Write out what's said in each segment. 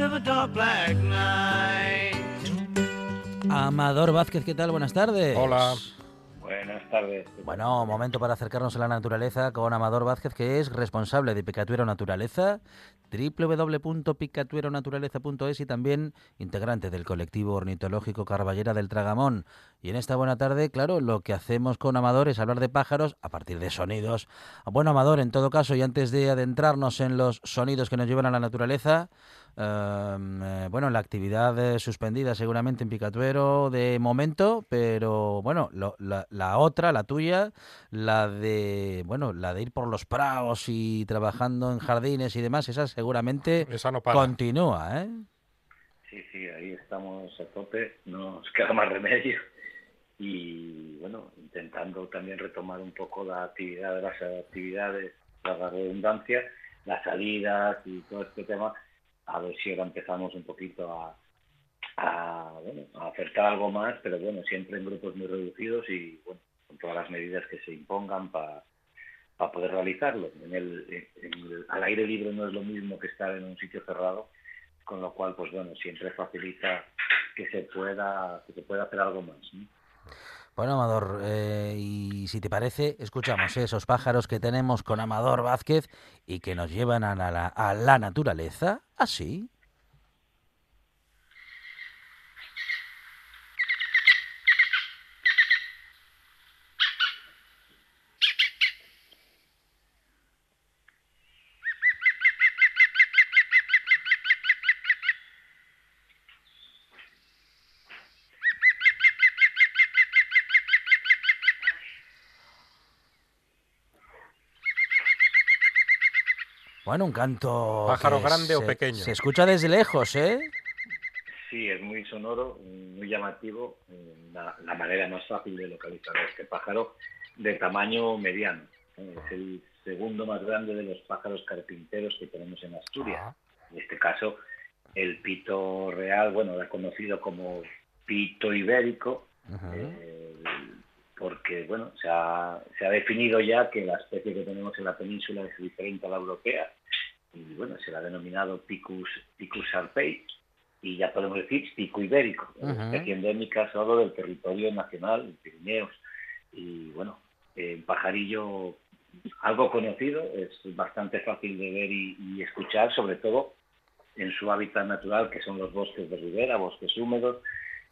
line of a dark black night. Amador Vázquez, ¿qué tal? Buenas tardes. Hola. Buenas tardes. Bueno, momento para acercarnos a la naturaleza con Amador Vázquez, que es responsable de Picatuero Naturaleza, www.picatueronaturaleza.es y también integrante del colectivo ornitológico Carballera del Tragamón. Y en esta buena tarde, claro, lo que hacemos con Amador es hablar de pájaros a partir de sonidos. Bueno, Amador, en todo caso, y antes de adentrarnos en los sonidos que nos llevan a la naturaleza, eh, bueno, la actividad suspendida seguramente en Picatuero de momento, pero bueno, lo, la, la, otra, la tuya, la de bueno, la de ir por los prados y trabajando en jardines y demás, esa seguramente esa no continúa, ¿eh? Sí, sí, ahí estamos a tope, no nos queda más remedio y bueno, intentando también retomar un poco la actividad de las actividades, la redundancia, las salidas y todo este tema a ver si ahora empezamos un poquito a, a, acercar algo más, pero bueno, siempre en grupos muy reducidos y bueno, con todas las medidas que se impongan para poder realizarlo. En el, en el, al aire libre no es lo mismo que estar en un sitio cerrado, con lo cual, pues bueno, siempre facilita que se pueda que se pueda hacer algo más. Bueno, Amador, eh, y si te parece, escuchamos esos pájaros que tenemos con Amador Vázquez y que nos llevan a la, a la naturaleza, así. Bueno, un canto. ¿Pájaro grande se, o pequeño? Se escucha desde lejos, ¿eh? Sí, es muy sonoro, muy llamativo. La, la manera más fácil de localizar a este pájaro de tamaño mediano. Es el segundo más grande de los pájaros carpinteros que tenemos en Asturias. Ah. En este caso, el pito real, bueno, era conocido como pito ibérico. Uh -huh. eh, porque bueno, se ha, se ha, definido ya que la especie que tenemos en la península es diferente a la europea y bueno, se la ha denominado Picus, Picus arpei y ya podemos decir pico ibérico, uh -huh. especie endémica solo del territorio nacional, en Pirineos. Y bueno, el pajarillo algo conocido, es bastante fácil de ver y, y escuchar, sobre todo en su hábitat natural, que son los bosques de ribera, bosques húmedos,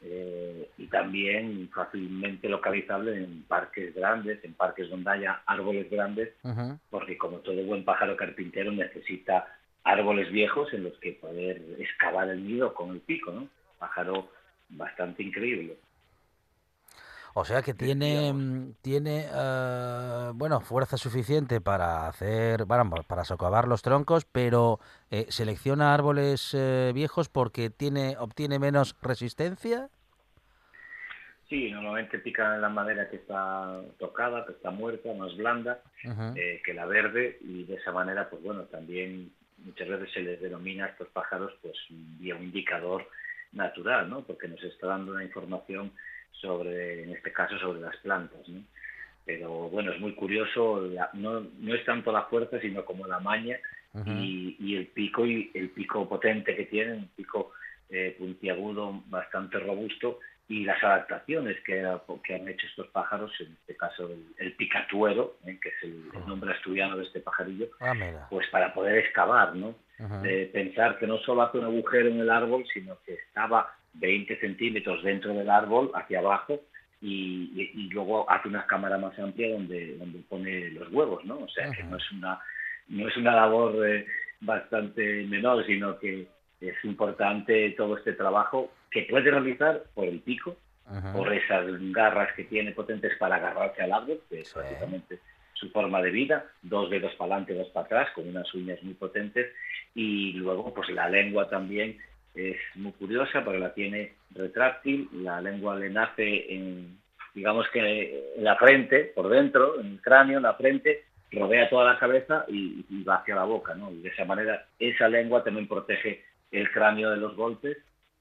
eh, y también fácilmente localizable en parques grandes, en parques donde haya árboles grandes, uh -huh. porque como todo buen pájaro carpintero necesita árboles viejos en los que poder excavar el nido con el pico, ¿no? Pájaro bastante increíble. O sea que tiene tiene uh, bueno fuerza suficiente para hacer bueno, para socavar los troncos, pero eh, selecciona árboles eh, viejos porque tiene obtiene menos resistencia. Sí, normalmente pican en la madera que está tocada, que está muerta, más blanda uh -huh. eh, que la verde y de esa manera, pues bueno, también muchas veces se les denomina a estos pájaros pues un indicador natural, ¿no? Porque nos está dando una información sobre, en este caso, sobre las plantas, ¿no? Pero bueno, es muy curioso, la, no, no es tanto la fuerza, sino como la maña uh -huh. y, y, el pico y el pico potente que tienen, un pico eh, puntiagudo bastante robusto y las adaptaciones que, que, han hecho estos pájaros, en este caso el, el picatuero, ¿eh? que es el, el, nombre asturiano de este pajarillo, ah, pues para poder excavar, ¿no? pensar que no solo hace un agujero en el árbol, sino que estaba 20 centímetros dentro del árbol, hacia abajo, y, luego hace una cámara más amplia donde, donde pone los huevos, ¿no? O sea, que no es una, no es una labor eh, bastante menor, sino que es importante todo este trabajo que puede realizar por el pico, por esas garras que tiene potentes para agarrarse al árbol, que es básicamente su forma de vida, dos dedos para adelante, dos para atrás, con unas uñas muy potentes, y luego pues la lengua también es muy curiosa porque la tiene retráctil, la lengua le nace en, digamos que en la frente, por dentro, en el cráneo, en la frente, rodea toda la cabeza y, va hacia la boca, ¿no? Y de esa manera esa lengua también protege el cráneo de los golpes.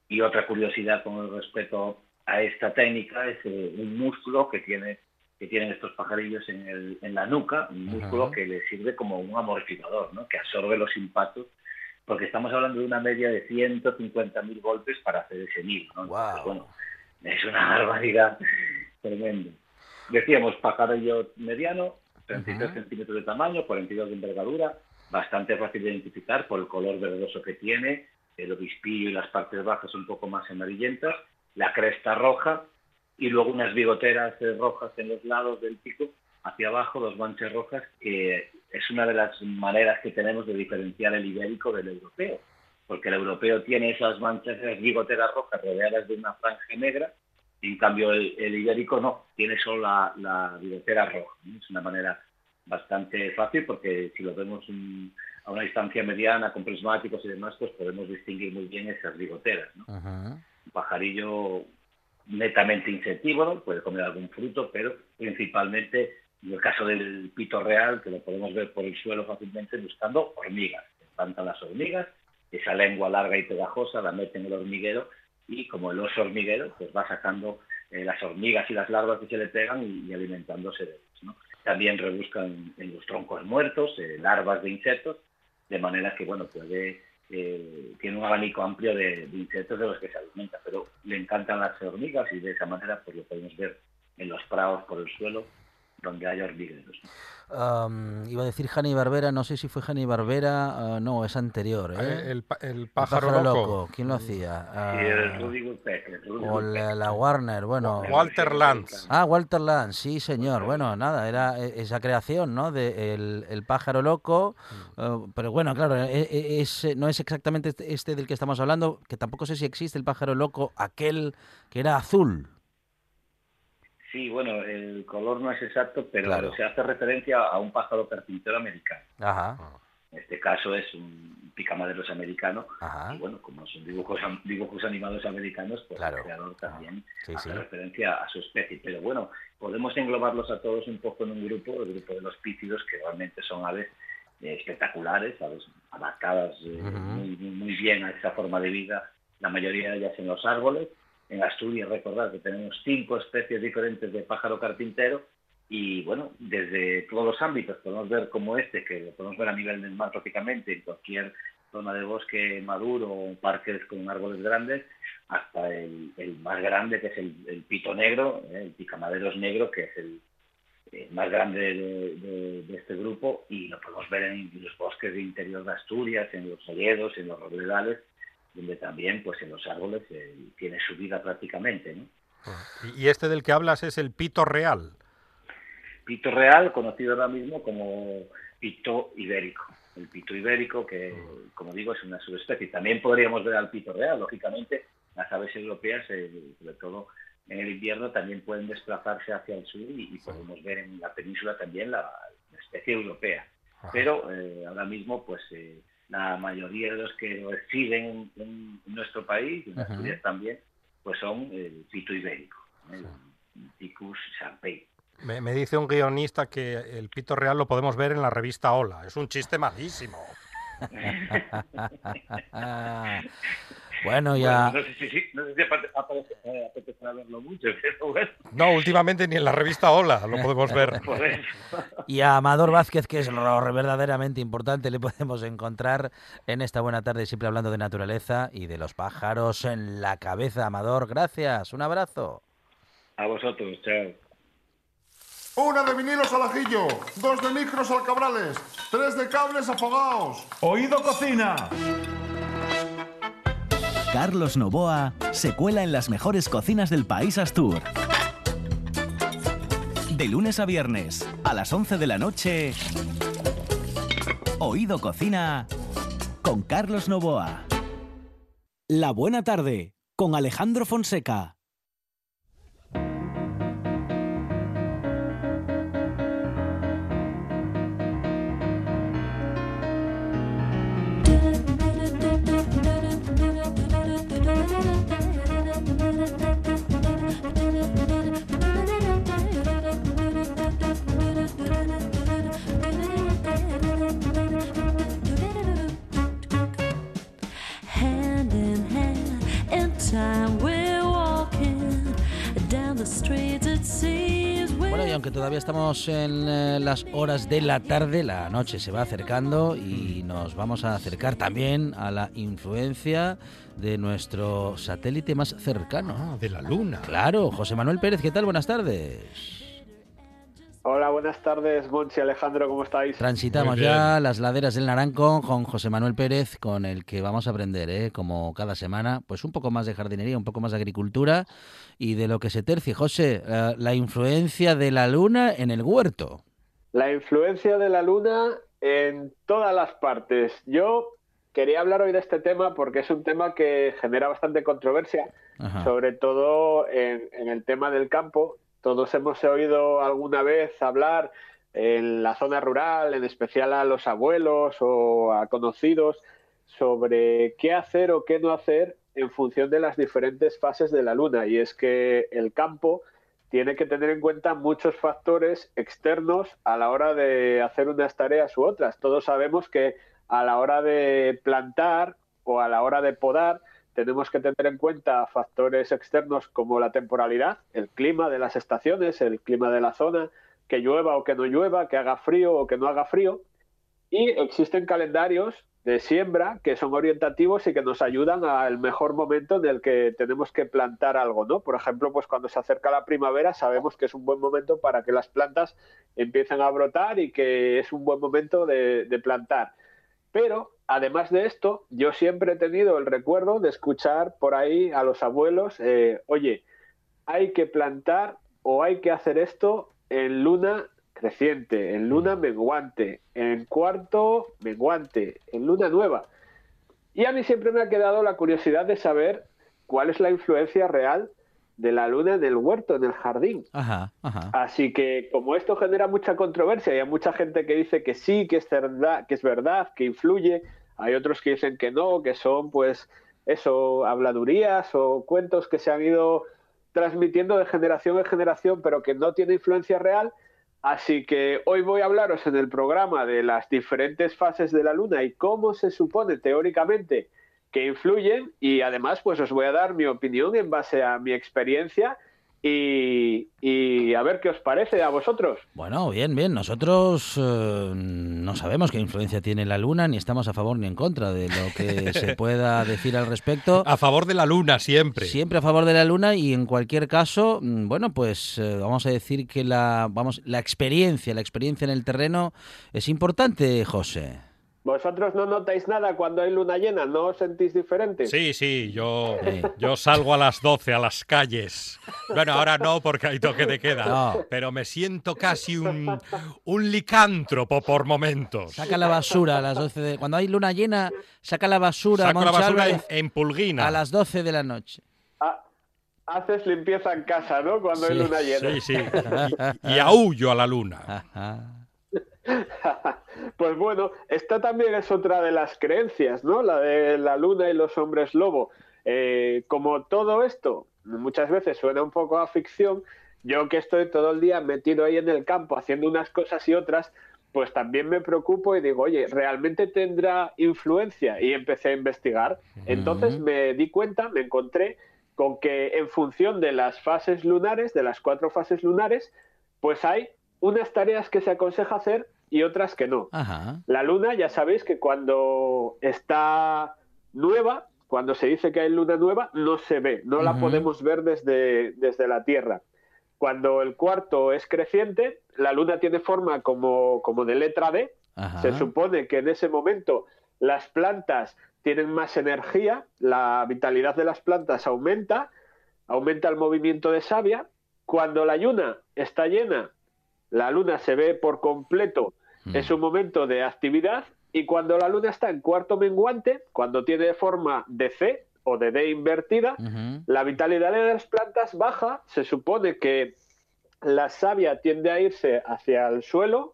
Y otra curiosidad con respecto a esta técnica es eh, un músculo que tiene que tienen estos pajarillos en, el, en la nuca, un músculo que le sirve como un amortiguador, ¿no? que absorbe los impactos porque estamos hablando de una media de 150.000 golpes para hacer ese nido. ¿no? bueno, es una barbaridad tremenda. Decíamos pajarillo mediano, 33 centímetros de tamaño, 42 de envergadura, bastante fácil de identificar por el color verdoso que tiene, el obispillo y las partes bajas un poco más amarillentas, la cresta roja y luego unas bigoteras rojas en los lados del pico hacia abajo, dos manchas rojas, que es una de las maneras que tenemos de diferenciar el ibérico del europeo, porque el europeo tiene esas manchas, esas bigoteras rojas rodeadas de una franja negra, y en cambio el, ibérico no, tiene solo la, bigotera roja. Es una manera bastante fácil porque si lo vemos a una distancia mediana con prismáticos y demás, pues podemos distinguir muy bien esas bigoteras. Un pajarillo netamente insectívoro, puede comer algún fruto, pero principalmente en el caso del pito real, que lo podemos ver por el suelo fácilmente buscando hormigas. Levantan las hormigas, esa lengua larga y pegajosa la mete en el hormiguero y como el oso hormiguero, pues va sacando eh, las hormigas y las larvas que se le pegan y, alimentándose de ellas. También rebuscan en los troncos muertos, eh, larvas de insectos, de manera que, bueno, puede, eh, tiene un abanico amplio de, de, insectos de los que se alimenta, pero le encantan las hormigas y de esa manera pues lo podemos ver en los prados por el suelo donde hay hormigueros. iba a decir Jani Barbera, no sé si fue Jani Barbera, ah, no, es anterior. ¿eh? El, el, pájaro, loco. ¿quién lo hacía? sí, el ah, Rudy O la, Warner, bueno. Walter Lantz. Ah, Walter Lantz, sí, señor. Bueno, nada, era e, esa creación, ¿no? De el, pájaro loco. Ah, pero bueno, claro, e, e, es, no es exactamente este, este del que estamos hablando, que tampoco sé si existe el pájaro loco, aquel que era azul. Sí, bueno, el color no es exacto, pero se hace referencia a un pájaro carpintero americano. En este caso es un picamaderos americano. Y bueno, como son dibujos, dibujos animados americanos, pues el creador también hace referencia a su especie. Pero bueno, podemos englobarlos a todos un poco en un grupo, el grupo de los pícidos, que realmente son aves eh, espectaculares, aves adaptadas eh, muy, muy bien a esa forma de vida, la mayoría de ellas en los árboles en Asturias, recordad que tenemos cinco especies diferentes de pájaro carpintero y bueno, desde todos los ámbitos podemos ver como este, que lo podemos ver a nivel del mar prácticamente en cualquier zona de bosque maduro o parques con árboles grandes, hasta el, más grande que es el, pito negro, ¿eh? el picamaderos negro, que es el, más grande de, de, este grupo y lo podemos ver en los bosques de interior de Asturias, en los olledos, en los robledales, donde también pues en los árboles eh, tiene su vida prácticamente. ¿no? Y este del que hablas es el pito real. Pito real, conocido ahora mismo como pito ibérico. El pito ibérico, que mm. como digo es una subespecie. También podríamos ver al pito real, lógicamente las aves europeas, eh, sobre todo en el invierno, también pueden desplazarse hacia el sur y, podemos ver en la península también la, especie europea. Pero eh, ahora mismo pues la mayoría de los que residen en, nuestro país, en Asturias también, pues son el pito ibérico, el Picus champey. Me, me, dice un guionista que el pito real lo podemos ver en la revista Hola. Es un chiste malísimo. Bueno, ya. no sé si, no sé si apetecerá verlo mucho, pero No, últimamente ni en la revista Hola lo podemos ver. y a Amador Vázquez, que es lo verdaderamente importante, le podemos encontrar en esta buena tarde, siempre hablando de naturaleza y de los pájaros en la cabeza. Amador, gracias. Un abrazo. A vosotros, chao. Una de vinilos al ajillo, dos de micros al cabrales, tres de cables afogados. Oído cocina. Carlos Novoa se cuela en las mejores cocinas del país Astur. De lunes a viernes, a las 11 de la noche, Oído Cocina con Carlos Novoa. La buena tarde con Alejandro Fonseca. Todavía estamos en eh, las horas de la tarde, la noche se va acercando y nos vamos a acercar también a la influencia de nuestro satélite más cercano. Ah, de la luna. Claro, José Manuel Pérez, ¿qué tal? Buenas tardes. Hola, buenas tardes, Monchi Alejandro, ¿cómo estáis? Transitamos ya las laderas del Naranco con José Manuel Pérez, con el que vamos a aprender, ¿eh? como cada semana, pues un poco más de jardinería, un poco más de agricultura y de lo que se tercie. José, eh, la influencia de la luna en el huerto. La influencia de la luna en todas las partes. Yo quería hablar hoy de este tema porque es un tema que genera bastante controversia, Ajá. sobre todo en, en el tema del campo. Todos hemos oído alguna vez hablar en la zona rural, en especial a los abuelos o a conocidos, sobre qué hacer o qué no hacer en función de las diferentes fases de la luna. Y es que el campo tiene que tener en cuenta muchos factores externos a la hora de hacer unas tareas u otras. Todos sabemos que a la hora de plantar o a la hora de podar tenemos que tener en cuenta factores externos como la temporalidad, el clima de las estaciones, el clima de la zona, que llueva o que no llueva, que haga frío o que no haga frío. Y existen calendarios de siembra que son orientativos y que nos ayudan al mejor momento en el que tenemos que plantar algo, ¿no? Por ejemplo, pues cuando se acerca la primavera sabemos que es un buen momento para que las plantas empiecen a brotar y que es un buen momento de, de plantar. Pero además de esto, yo siempre he tenido el recuerdo de escuchar por ahí a los abuelos, eh, oye, hay que plantar o hay que hacer esto en luna creciente, en luna menguante, en cuarto menguante, en luna nueva. Y a mí siempre me ha quedado la curiosidad de saber cuál es la influencia real de la luna en el huerto, en el jardín. Ajá, ajá. Así que como esto genera mucha controversia y hay mucha gente que dice que sí, que es verdad, que es verdad, que influye, hay otros que dicen que no, que son pues eso, habladurías o cuentos que se han ido transmitiendo de generación en generación, pero que no tiene influencia real. Así que hoy voy a hablaros en el programa de las diferentes fases de la luna y cómo se supone teóricamente que influyen y además pues os voy a dar mi opinión en base a mi experiencia y, y a ver qué os parece a vosotros. Bueno, bien, bien. Nosotros eh, no sabemos qué influencia tiene la luna, ni estamos a favor ni en contra de lo que se pueda decir al respecto. A favor de la luna siempre. Siempre a favor de la luna y en cualquier caso, mm, bueno, pues eh, vamos a decir que la, vamos, la experiencia, la experiencia en el terreno es importante, José. ¿Vosotros no notáis nada cuando hay luna llena? ¿No os sentís diferentes? Sí, sí, yo, Sí. yo salgo a las 12 a las calles. Bueno, ahora no porque hay toque de queda, No. pero me siento casi un, un licántropo por momentos. Saca la basura a las 12 de... Cuando hay luna llena, saca la basura, Saco la basura en, en pulguina. a las 12 de la noche. Ah, haces limpieza en casa, ¿no? Cuando hay Sí, luna llena. Sí, sí. Y, y aullo a la luna. Ajá. Pues bueno, esta también es otra de las creencias, ¿no? La de la luna y los hombres lobo. Eh, como todo esto muchas veces suena un poco a ficción, yo que estoy todo el día metido ahí en el campo haciendo unas cosas y otras, pues también me preocupo y digo, oye, ¿realmente tendrá influencia? Y empecé a investigar. Entonces me di cuenta, me encontré con que en función de las fases lunares, de las cuatro fases lunares, pues hay unas tareas que se aconseja hacer y otras que no. Ajá. La luna, ya sabéis que cuando está nueva, cuando se dice que hay luna nueva, no se ve, no la podemos ver desde, desde la Tierra. Cuando el cuarto es creciente, la luna tiene forma como, como de letra D. Ajá. Se supone que en ese momento las plantas tienen más energía, la vitalidad de las plantas aumenta, aumenta el movimiento de savia. Cuando la luna está llena, la luna se ve por completo, Mm. es un momento de actividad. Y cuando la luna está en cuarto menguante, cuando tiene forma de C o de D invertida, la vitalidad de las plantas baja, se supone que la savia tiende a irse hacia el suelo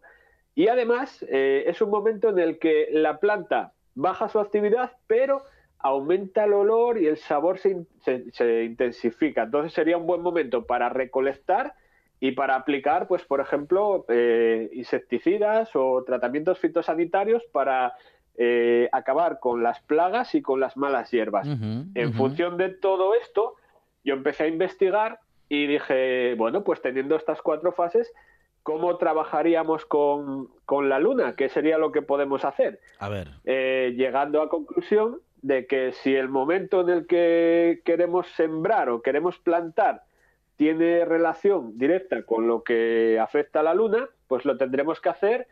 y además eh, es un momento en el que la planta baja su actividad, pero aumenta el olor y el sabor se, in- se- se intensifica. Entonces sería un buen momento para recolectar y para aplicar, pues por ejemplo, eh, insecticidas o tratamientos fitosanitarios para eh, acabar con las plagas y con las malas hierbas. En función de todo esto, yo empecé a investigar y dije, bueno, pues teniendo estas cuatro fases, ¿cómo trabajaríamos con, con la luna? ¿Qué sería lo que podemos hacer? A ver. Eh, llegando a conclusión de que si el momento en el que queremos sembrar o queremos plantar tiene relación directa con lo que afecta a la luna, pues lo tendremos que hacer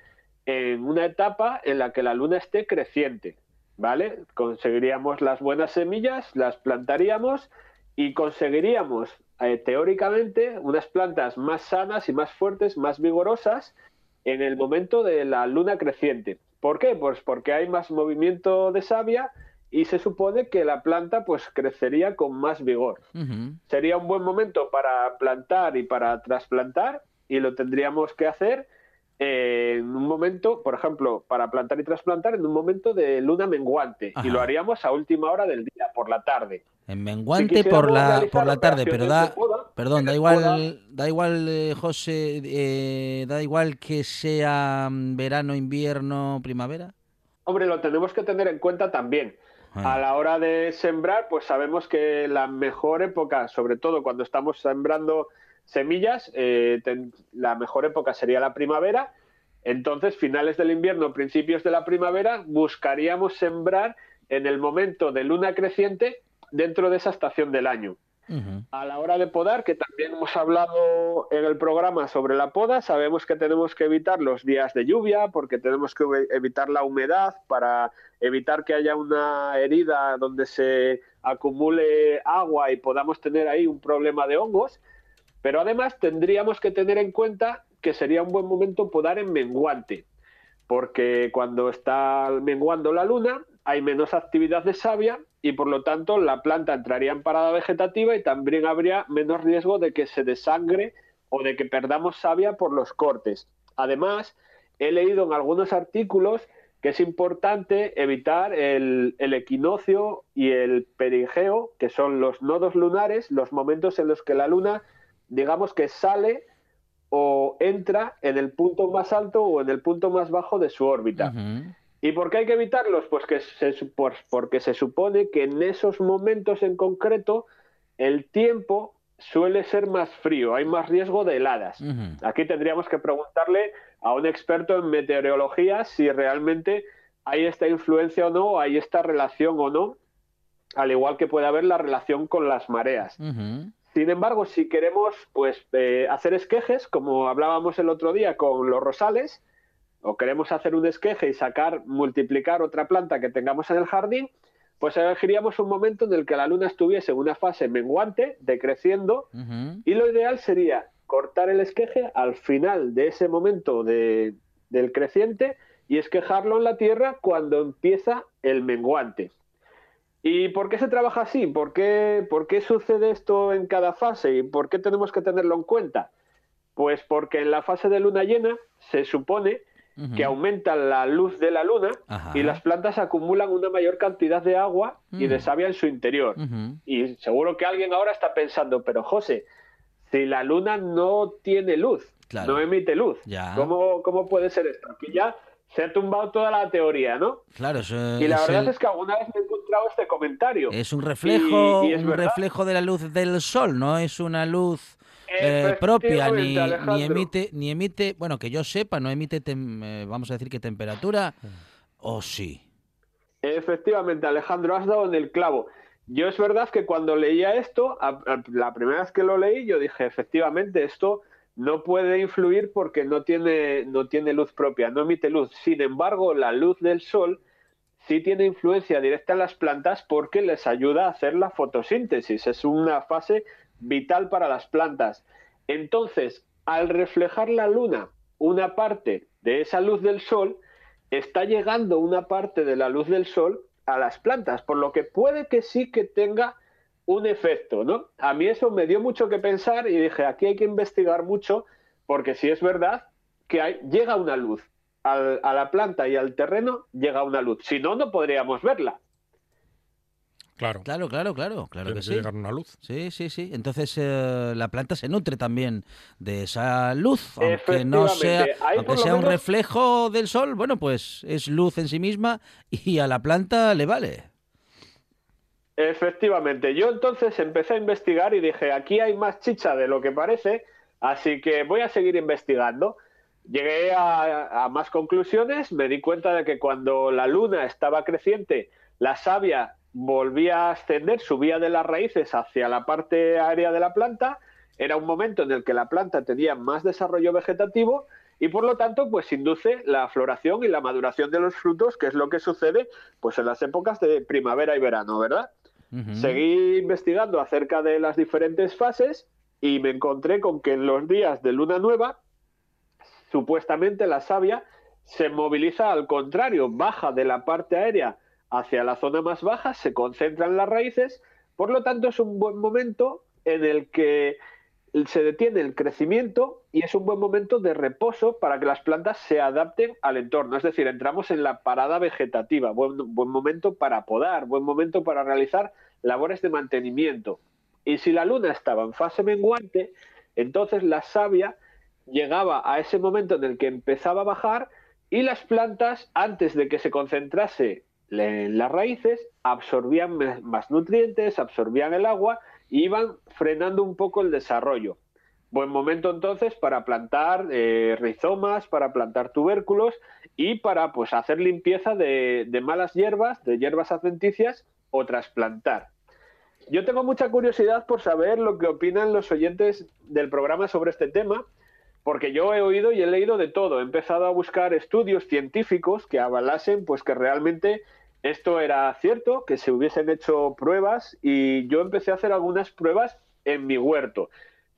en una etapa en la que la luna esté creciente, ¿vale? Conseguiríamos las buenas semillas, las plantaríamos y conseguiríamos eh, teóricamente unas plantas más sanas y más fuertes, más vigorosas en el momento de la luna creciente. ¿Por qué? Pues porque hay más movimiento de savia y se supone que la planta pues crecería con más vigor. Sería un buen momento para plantar y para trasplantar y lo tendríamos que hacer en un momento, por ejemplo, para plantar y trasplantar en un momento de luna menguante Ajá. y lo haríamos a última hora del día, por la tarde. En menguante Si por la por la tarde, pero da poda, perdón, da igual poda- da igual eh, José, eh, da igual que sea mm, verano, invierno, primavera. Hombre, lo tenemos que tener en cuenta también. A la hora de sembrar, pues sabemos que la mejor época, sobre todo cuando estamos sembrando semillas, eh, la mejor época sería la primavera. Entonces, finales del invierno, principios de la primavera, buscaríamos sembrar en el momento de luna creciente dentro de esa estación del año. A la hora de podar, que también hemos hablado en el programa sobre la poda, sabemos que tenemos que evitar los días de lluvia porque tenemos que evi- evitar la humedad para evitar que haya una herida donde se acumule agua y podamos tener ahí un problema de hongos. Pero además tendríamos que tener en cuenta que sería un buen momento podar en menguante, porque cuando está menguando la luna hay menos actividad de savia y por lo tanto la planta entraría en parada vegetativa y también habría menos riesgo de que se desangre o de que perdamos savia por los cortes. Además, he leído en algunos artículos que es importante evitar el, equinoccio y el perigeo, que son los nodos lunares, los momentos en los que la luna, digamos que sale o entra en el punto más alto o en el punto más bajo de su órbita. ¿Y por qué hay que evitarlos? Pues que se, pues porque se supone que en esos momentos en concreto el tiempo suele ser más frío, hay más riesgo de heladas. Aquí tendríamos que preguntarle a un experto en meteorología si realmente hay esta influencia o no, hay esta relación o no, al igual que puede haber la relación con las mareas. Sin embargo, si queremos pues eh, hacer esquejes, como hablábamos el otro día con los rosales, o queremos hacer un esqueje y sacar, multiplicar otra planta que tengamos en el jardín, pues elegiríamos un momento en el que la luna estuviese en una fase menguante, decreciendo, y lo ideal sería cortar el esqueje al final de ese momento de- del creciente y esquejarlo en la tierra cuando empieza el menguante. ¿Y por qué se trabaja así? ¿Por qué, por qué sucede esto en cada fase? ¿Y por qué tenemos que tenerlo en cuenta? Pues porque en la fase de luna llena se supone Que aumenta la luz de la luna Ajá. y las plantas acumulan una mayor cantidad de agua y de Mm. savia en su interior. Y seguro que alguien ahora está pensando, pero José, si la luna no tiene luz, Claro. no emite luz, Ya. ¿cómo, ¿cómo puede ser esto? Aquí ya se ha tumbado toda la teoría, ¿no? Claro, eso Y la es, verdad el- es que alguna vez me he encontrado este comentario. es un reflejo, Y- y es un verdad. reflejo de la luz del sol, no es una luz eh, propia ni, emite ni emite, bueno, que yo sepa, no emite tem- eh, vamos a decir que temperatura o sí. Efectivamente, Alejandro, has dado en el clavo. Yo es verdad que cuando leía esto, a- a- la primera vez que lo leí, yo dije, efectivamente, esto no puede influir porque no tiene, no tiene luz propia, no emite luz. Sin embargo, la luz del sol sí tiene influencia directa en las plantas porque les ayuda a hacer la fotosíntesis. Es una fase vital para las plantas. Entonces, al reflejar la luna una parte de esa luz del sol, está llegando una parte de la luz del sol a las plantas, por lo que puede que sí que tenga un efecto, ¿no? A mí eso me dio mucho que pensar y dije, aquí hay que investigar mucho, porque si es verdad que hay, llega una luz al- a la planta y al terreno, llega una luz. Si no, no podríamos verla. Claro. Claro, claro, claro, claro Tiene que que sí. llegar una luz. Sí, sí, sí. Entonces eh, la planta se nutre también de esa luz, aunque no sea, aunque sea un reflejo del sol, bueno, pues es luz en sí misma y a la planta le vale. Efectivamente, yo entonces empecé a investigar y dije, aquí hay más chicha de lo que parece, así que voy a seguir investigando. Llegué a, a más conclusiones, me di cuenta de que cuando la luna estaba creciente, la savia volvía a ascender, subía de las raíces hacia la parte aérea de la planta, era un momento en el que la planta tenía más desarrollo vegetativo y por lo tanto pues induce la floración y la maduración de los frutos, que es lo que sucede pues en las épocas de primavera y verano, ¿verdad? Seguí investigando acerca de las diferentes fases y me encontré con que en los días de luna nueva, supuestamente la savia se moviliza al contrario, baja de la parte aérea hacia la zona más baja, se concentra en las raíces, por lo tanto es un buen momento en el que se detiene el crecimiento y es un buen momento de reposo para que las plantas se adapten al entorno. Es decir, entramos en la parada vegetativa, buen, buen momento para podar, buen momento para realizar labores de mantenimiento. Y si la luna estaba en fase menguante, entonces la savia llegaba a ese momento en el que empezaba a bajar y las plantas, antes de que se concentrase las raíces, absorbían más nutrientes, absorbían el agua y iban frenando un poco el desarrollo. Buen momento entonces para plantar eh, rizomas, para plantar tubérculos y para pues hacer limpieza de, de malas hierbas, de hierbas adventicias o trasplantar. Yo tengo mucha curiosidad por saber lo que opinan los oyentes del programa sobre este tema, porque yo he oído y he leído de todo. He empezado a buscar estudios científicos que avalasen pues que realmente esto era cierto, que se hubiesen hecho pruebas y yo empecé a hacer algunas pruebas en mi huerto.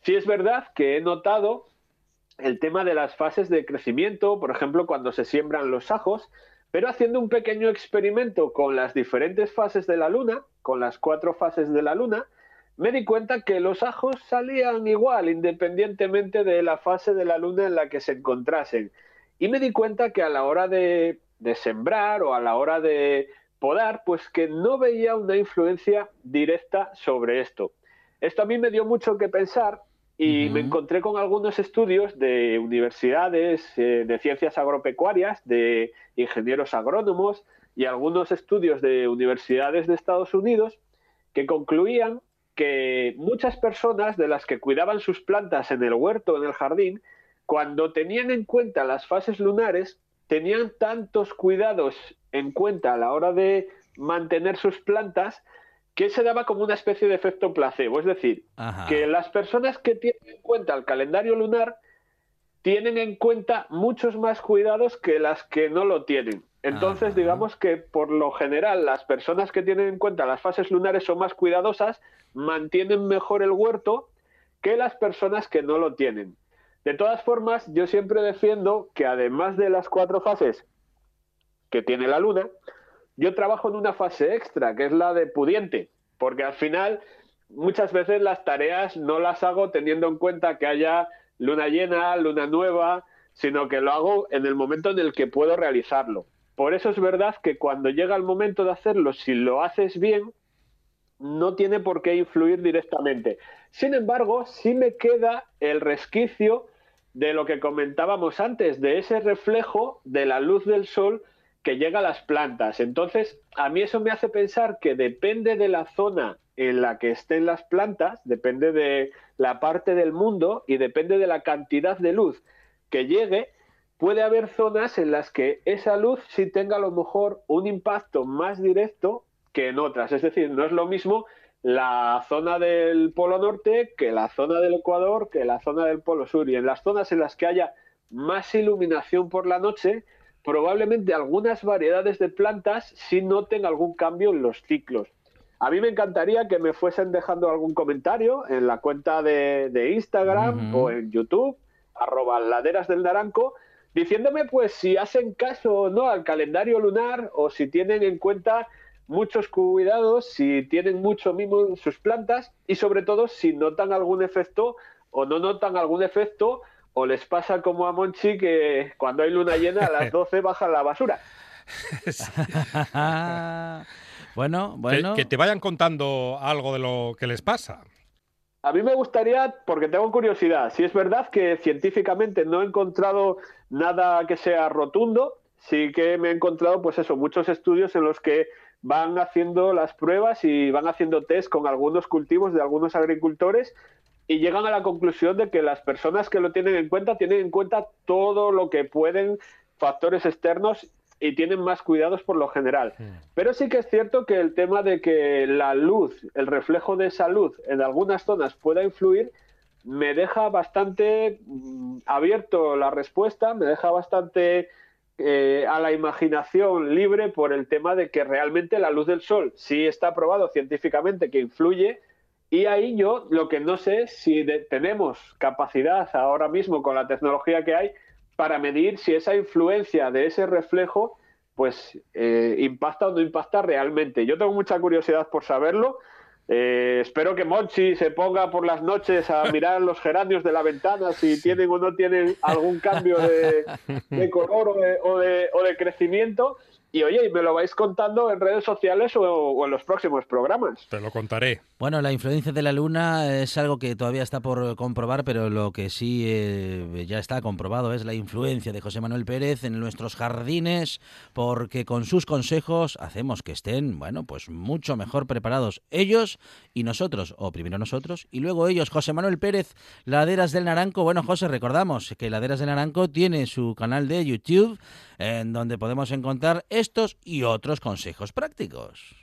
Sí es verdad que he notado el tema de las fases de crecimiento, por ejemplo, cuando se siembran los ajos, pero haciendo un pequeño experimento con las diferentes fases de la luna, con las cuatro fases de la luna, me di cuenta que los ajos salían igual, independientemente de la fase de la luna en la que se encontrasen. Y me di cuenta que a la hora de, de sembrar o a la hora de podar, pues que no veía una influencia directa sobre esto. Esto a mí me dio mucho que pensar y me encontré con algunos estudios de universidades eh, de ciencias agropecuarias, de ingenieros agrónomos y algunos estudios de universidades de Estados Unidos que concluían que muchas personas de las que cuidaban sus plantas en el huerto, en el jardín, cuando tenían en cuenta las fases lunares, tenían tantos cuidados en cuenta a la hora de mantener sus plantas que se daba como una especie de efecto placebo. Es decir, Ajá. que las personas que tienen en cuenta el calendario lunar tienen en cuenta muchos más cuidados que las que no lo tienen. Entonces, Ajá. digamos que por lo general las personas que tienen en cuenta las fases lunares son más cuidadosas, mantienen mejor el huerto que las personas que no lo tienen. De todas formas, yo siempre defiendo que además de las cuatro fases que tiene la luna, yo trabajo en una fase extra, que es la de pudiente, porque al final muchas veces las tareas no las hago teniendo en cuenta que haya luna llena, luna nueva, sino que lo hago en el momento en el que puedo realizarlo. Por eso es verdad que cuando llega el momento de hacerlo, si lo haces bien, no tiene por qué influir directamente. Sin embargo, sí me queda el resquicio de lo que comentábamos antes, de ese reflejo de la luz del sol que llega a las plantas. Entonces, a mí eso me hace pensar que depende de la zona en la que estén las plantas, depende de la parte del mundo y depende de la cantidad de luz que llegue, puede haber zonas en las que esa luz sí tenga a lo mejor un impacto más directo que en otras. Es decir, no es lo mismo la zona del Polo Norte que la zona del Ecuador que la zona del Polo Sur. Y en las zonas en las que haya más iluminación por la noche, probablemente algunas variedades de plantas sí noten algún cambio en los ciclos. A mí me encantaría que me fuesen dejando algún comentario en la cuenta de, de Instagram o en YouTube, arroba laderas del naranco, diciéndome pues si hacen caso o no al calendario lunar o si tienen en cuenta muchos cuidados, si tienen mucho mimo en sus plantas y sobre todo si notan algún efecto o no notan algún efecto o les pasa como a Monchi que cuando hay luna llena a las 12 bajan la basura. bueno, Que- bueno. Que, te vayan contando algo de lo que les pasa. A mí me gustaría, porque tengo curiosidad, si es verdad que científicamente no he encontrado nada que sea rotundo, sí que me he encontrado, pues eso, muchos estudios en los que van haciendo las pruebas y van haciendo test con algunos cultivos de algunos agricultores y llegan a la conclusión de que las personas que lo tienen en cuenta tienen en cuenta todo lo que pueden, factores externos y tienen más cuidados por lo general. Pero sí que es cierto que el tema de que la luz, el reflejo de esa luz en algunas zonas pueda influir, me deja bastante mm, abierto la respuesta, me deja bastante eh, a la imaginación libre por el tema de que realmente la luz del sol sí está probado científicamente que influye y ahí yo lo que no sé es si de- tenemos capacidad ahora mismo con la tecnología que hay para medir si esa influencia de ese reflejo pues eh, impacta o no impacta realmente. Yo tengo mucha curiosidad por saberlo. Eh, espero que Monchi se ponga por las noches a mirar los geranios de la ventana si tienen o no tienen algún cambio de, de color o de, o de- o de crecimiento. Y oye, y me lo vais contando en redes sociales o, o en los próximos programas. Te lo contaré. Bueno, la influencia de la luna es algo que todavía está por comprobar, pero lo que sí eh, ya está comprobado es la influencia de José Manuel Pérez en nuestros jardines, porque con sus consejos hacemos que estén, bueno, pues mucho mejor preparados ellos y nosotros, o primero nosotros y luego ellos. José Manuel Pérez, Laderas del Naranco. Bueno, José, recordamos que Laderas del Naranco tiene su canal de YouTube en donde podemos encontrar estos y otros consejos prácticos.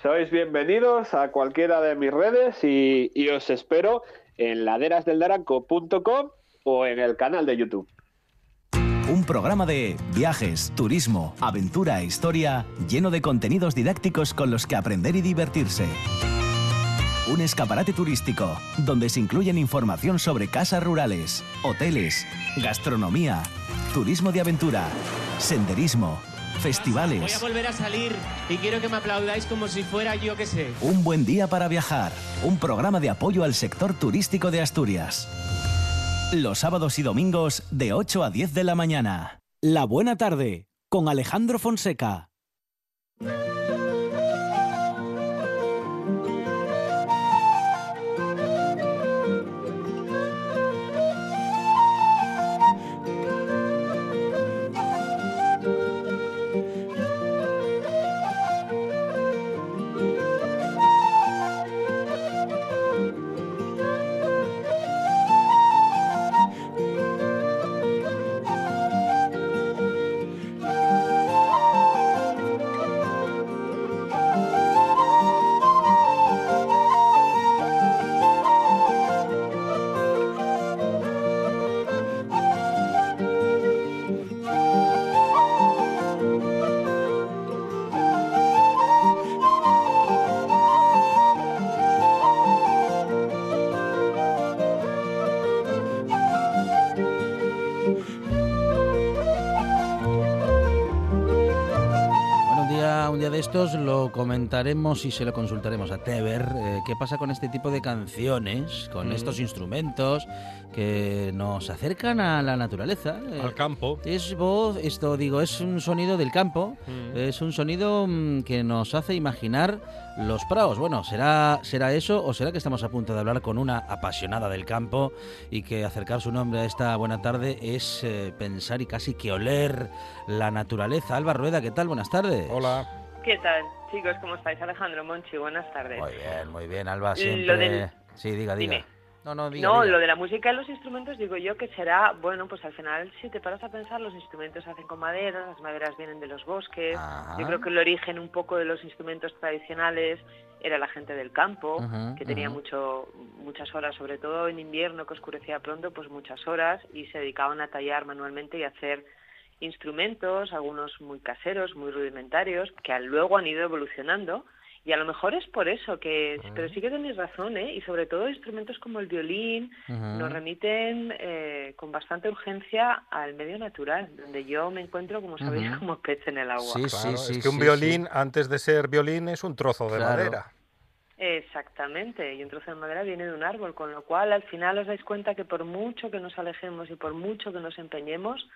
Sois bienvenidos a cualquiera de mis redes y, y os espero en laderasdeldaranco.com o en el canal de YouTube. Un programa de viajes, turismo, aventura e historia lleno de contenidos didácticos con los que aprender y divertirse. Un escaparate turístico donde se incluyen información sobre casas rurales, hoteles, gastronomía, turismo de aventura, senderismo, Voy a festivales. volver a salir y quiero que me aplaudáis como si fuera yo que sé. Un buen día para viajar. Un programa de apoyo al sector turístico de Asturias. Los sábados y domingos de 8 a 10 de la mañana. La buena tarde con Alejandro Fonseca. Lo comentaremos y se lo consultaremos a Teber. eh, ¿Qué pasa con este tipo de canciones, con Mm. estos instrumentos que nos acercan a la naturaleza? eh? Al campo. Es voz, esto digo, es un sonido del campo, Mm. es un sonido mm, que nos hace imaginar los prados. Bueno, ¿será, ¿será eso o será que estamos a punto de hablar con una apasionada del campo y que acercar su nombre a esta buena tarde es eh, pensar y casi que oler la naturaleza? Alba Rueda, ¿qué tal? Buenas tardes. Hola. ¿Qué tal, chicos? ¿Cómo estáis? Alejandro Monchi, buenas tardes. Muy bien, muy bien, Alba, Lo siempre... del- Sí, diga, diga. Dime. No, no, diga, No, diga. lo de la música y los instrumentos digo yo que será, bueno, pues al final si te paras a pensar, los instrumentos se hacen con madera, las maderas vienen de los bosques. Ajá. Yo creo que el origen un poco de los instrumentos tradicionales era la gente del campo, que tenía mucho muchas horas, sobre todo en invierno que oscurecía pronto, pues muchas horas y se dedicaban a tallar manualmente y a hacer instrumentos, algunos muy caseros, muy rudimentarios, que al- luego han ido evolucionando. Y a lo mejor es por eso que, pero sí que tenéis razón, ¿eh? Y sobre todo instrumentos como el violín nos remiten eh, con bastante urgencia al medio natural, donde yo me encuentro, como sabéis, como pez en el agua. Sí, Claro, sí, sí. es que un sí, violín, sí. antes de ser violín, es un trozo de Claro. madera. Exactamente, y un trozo de madera viene de un árbol, con lo cual al final os dais cuenta que por mucho que nos alejemos y por mucho que nos empeñemos,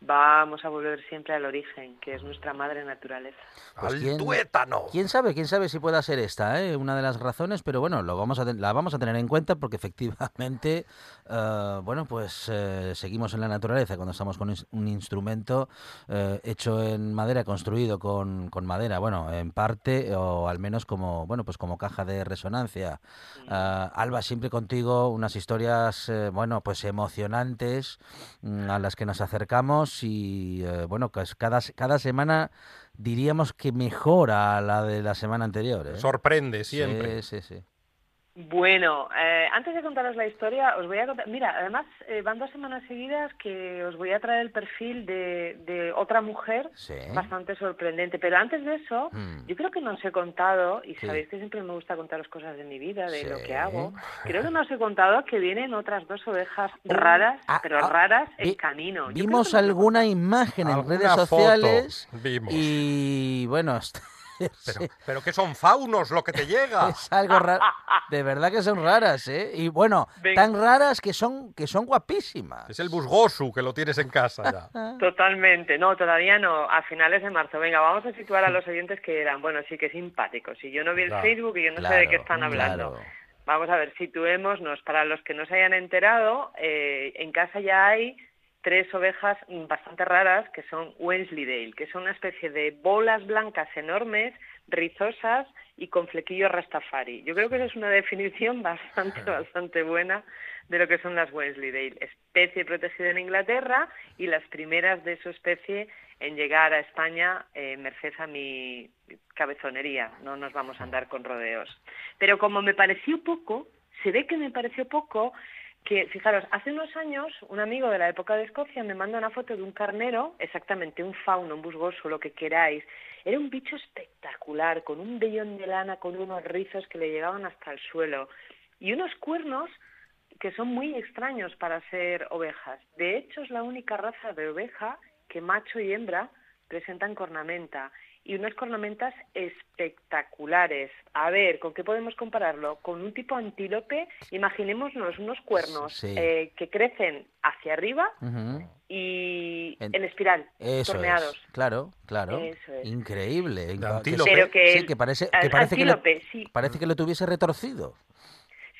vamos a volver siempre al origen, que es nuestra madre naturaleza. Pues ¡Al quién- tuétano! ¿Quién sabe? ¿Quién sabe si pueda ser esta, eh? una de las razones? Pero bueno, lo vamos a ten- la vamos a tener en cuenta porque efectivamente, eh, bueno, pues eh, seguimos en la naturaleza cuando estamos con un instrumento eh, hecho en madera, construido con, con madera, bueno, en parte o al menos como, bueno, pues como caja de resonancia. Alba, siempre contigo unas historias, bueno, pues emocionantes mm, a las que nos acercamos y, eh, bueno, pues cada, cada semana diríamos que mejora a la de la semana anterior. ¿eh? Sorprende siempre. Sí, sí, sí. Bueno, eh, antes de contaros la historia, os voy a contar. Mira, además eh, van dos semanas seguidas que os voy a traer el perfil de, de otra mujer Sí. bastante sorprendente. Pero antes de eso, Mm. yo creo que no os he contado, y Sí. sabéis que siempre me gusta contaros cosas de mi vida, de lo que hago. Creo que no os he contado que vienen otras dos ovejas raras, ah, pero ah, raras en camino. Yo Vimos alguna imagen en redes foto sociales vimos. y bueno, Pero, pero que son faunos lo que te llega. es algo raro. De verdad que son raras, ¿eh? Y bueno, Venga. tan raras que son que son guapísimas. Es el busgosu que lo tienes en casa ya. Totalmente, no, todavía no, a finales de marzo. Venga, vamos a situar a los oyentes que eran, bueno, sí que simpáticos. Si yo no vi el Claro, Facebook y yo no sé de qué están hablando. claro. Vamos a ver, situémonos. Para los que no se hayan enterado, eh, en casa ya hay tres ovejas bastante raras que son Wensleydale, que son una especie de bolas blancas enormes, rizosas y con flequillos rastafari. Yo creo que esa es una definición bastante, bastante buena de lo que son las Wensleydale, especie protegida en Inglaterra y las primeras de su especie en llegar a España, eh, merced a mi cabezonería, no nos vamos a andar con rodeos. Pero como me pareció poco, se ve que me pareció poco, que fijaros, hace unos años un amigo de la época de Escocia me manda una foto de un carnero, exactamente un fauno, un busgoso, lo que queráis. Era un bicho espectacular, con un vellón de lana, con unos rizos que le llegaban hasta el suelo y unos cuernos que son muy extraños para ser ovejas. De hecho, es la única raza de oveja que macho y hembra presentan cornamenta y unas cornamentas espectaculares. A ver, ¿con qué podemos compararlo? Con un tipo antílope, imaginémonos unos cuernos Sí. eh, que crecen hacia arriba y En- en, espiral, Eso torneados. es, claro, claro. Eso es. Increíble. Antílope. Pero que, sí, que parece, que sí. parece que lo tuviese retorcido.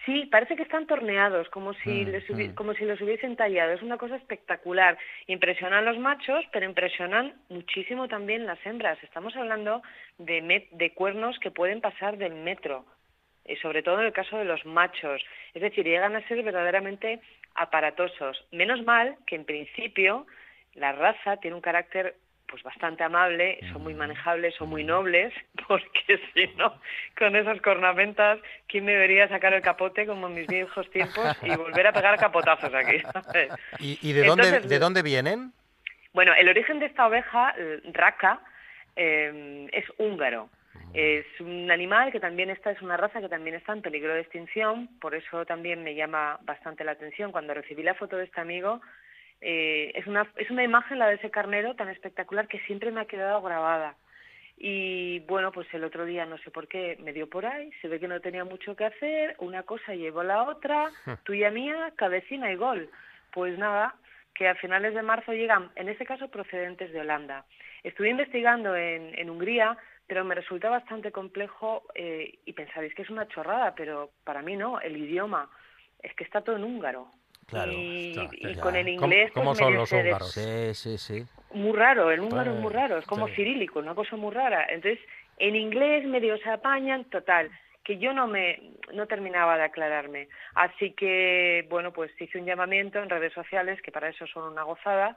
Sí, parece que están torneados, como si, Mm, les hubi- mm. como si los hubiesen tallado. Es una cosa espectacular. Impresionan los machos, pero impresionan muchísimo también las hembras. Estamos hablando de, met- de cuernos que pueden pasar del metro, y sobre todo en el caso de los machos. Es decir, llegan a ser verdaderamente aparatosos. Menos mal que en principio la raza tiene un carácter pues bastante amable, son muy manejables, son muy nobles, porque si no, con esas cornamentas, ¿quién me debería sacar el capote como en mis viejos tiempos y volver a pegar capotazos aquí? ¿Y, y de, dónde, Entonces, de dónde vienen? Bueno, el origen de esta oveja, eh, raca, eh, es húngaro. Es un animal que también está, es una raza que también está en peligro de extinción, por eso también me llama bastante la atención. Cuando recibí la foto de este amigo, eh, es, una, es una imagen, la de ese carnero, tan espectacular que siempre me ha quedado grabada. Y bueno, pues el otro día, no sé por qué, me dio por ahí, se ve que no tenía mucho que hacer, una cosa llevó la otra, tuya mía, cabecina y gol. Pues nada, que a finales de marzo llegan, en este caso procedentes de Holanda. Estuve investigando en, en Hungría, pero me resulta bastante complejo eh, y pensaréis que es una chorrada, pero para mí no, el idioma es que está todo en húngaro. Claro. y, con el ¿Cómo- inglés cómo pues son medio los húngaros? Sí, sí, sí. muy raro, el húngaro es muy raro, es como sí. cirílico, una cosa muy rara. Entonces, en inglés medio se apañan, total, que yo no me no terminaba de aclararme. Así que, bueno, pues hice un llamamiento en redes sociales, que para eso son una gozada,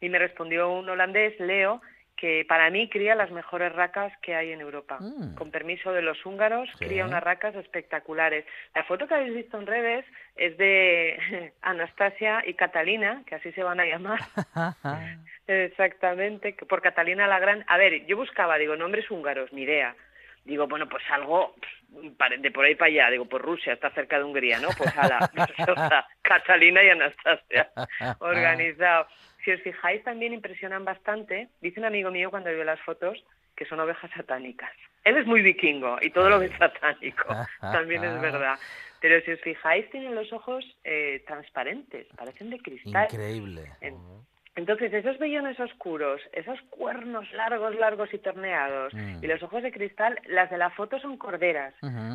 y me respondió un holandés, Leo, que para mí cría las mejores racas que hay en Europa. Mm. Con permiso de los húngaros, Sí. cría unas racas espectaculares. La foto que habéis visto en redes es de Anastasia y Catalina, que así se van a llamar. Exactamente, por Catalina la Gran. A ver, yo buscaba, digo, nombres húngaros, ni idea. Digo, bueno, pues algo de por ahí para allá. Digo, pues Rusia está cerca de Hungría, ¿no? Pues ala, pues, o sea, Catalina y Anastasia, organizado. Si os fijáis, también impresionan bastante. Dice un amigo mío cuando vio las fotos que son ovejas satánicas. Él es muy vikingo y todo lo ve satánico, también es verdad. Pero si os fijáis, tienen los ojos eh, transparentes, parecen de cristal. Increíble. En- Entonces, esos vellones oscuros, esos cuernos largos, largos y torneados, Mm. y los ojos de cristal, las de la foto son corderas.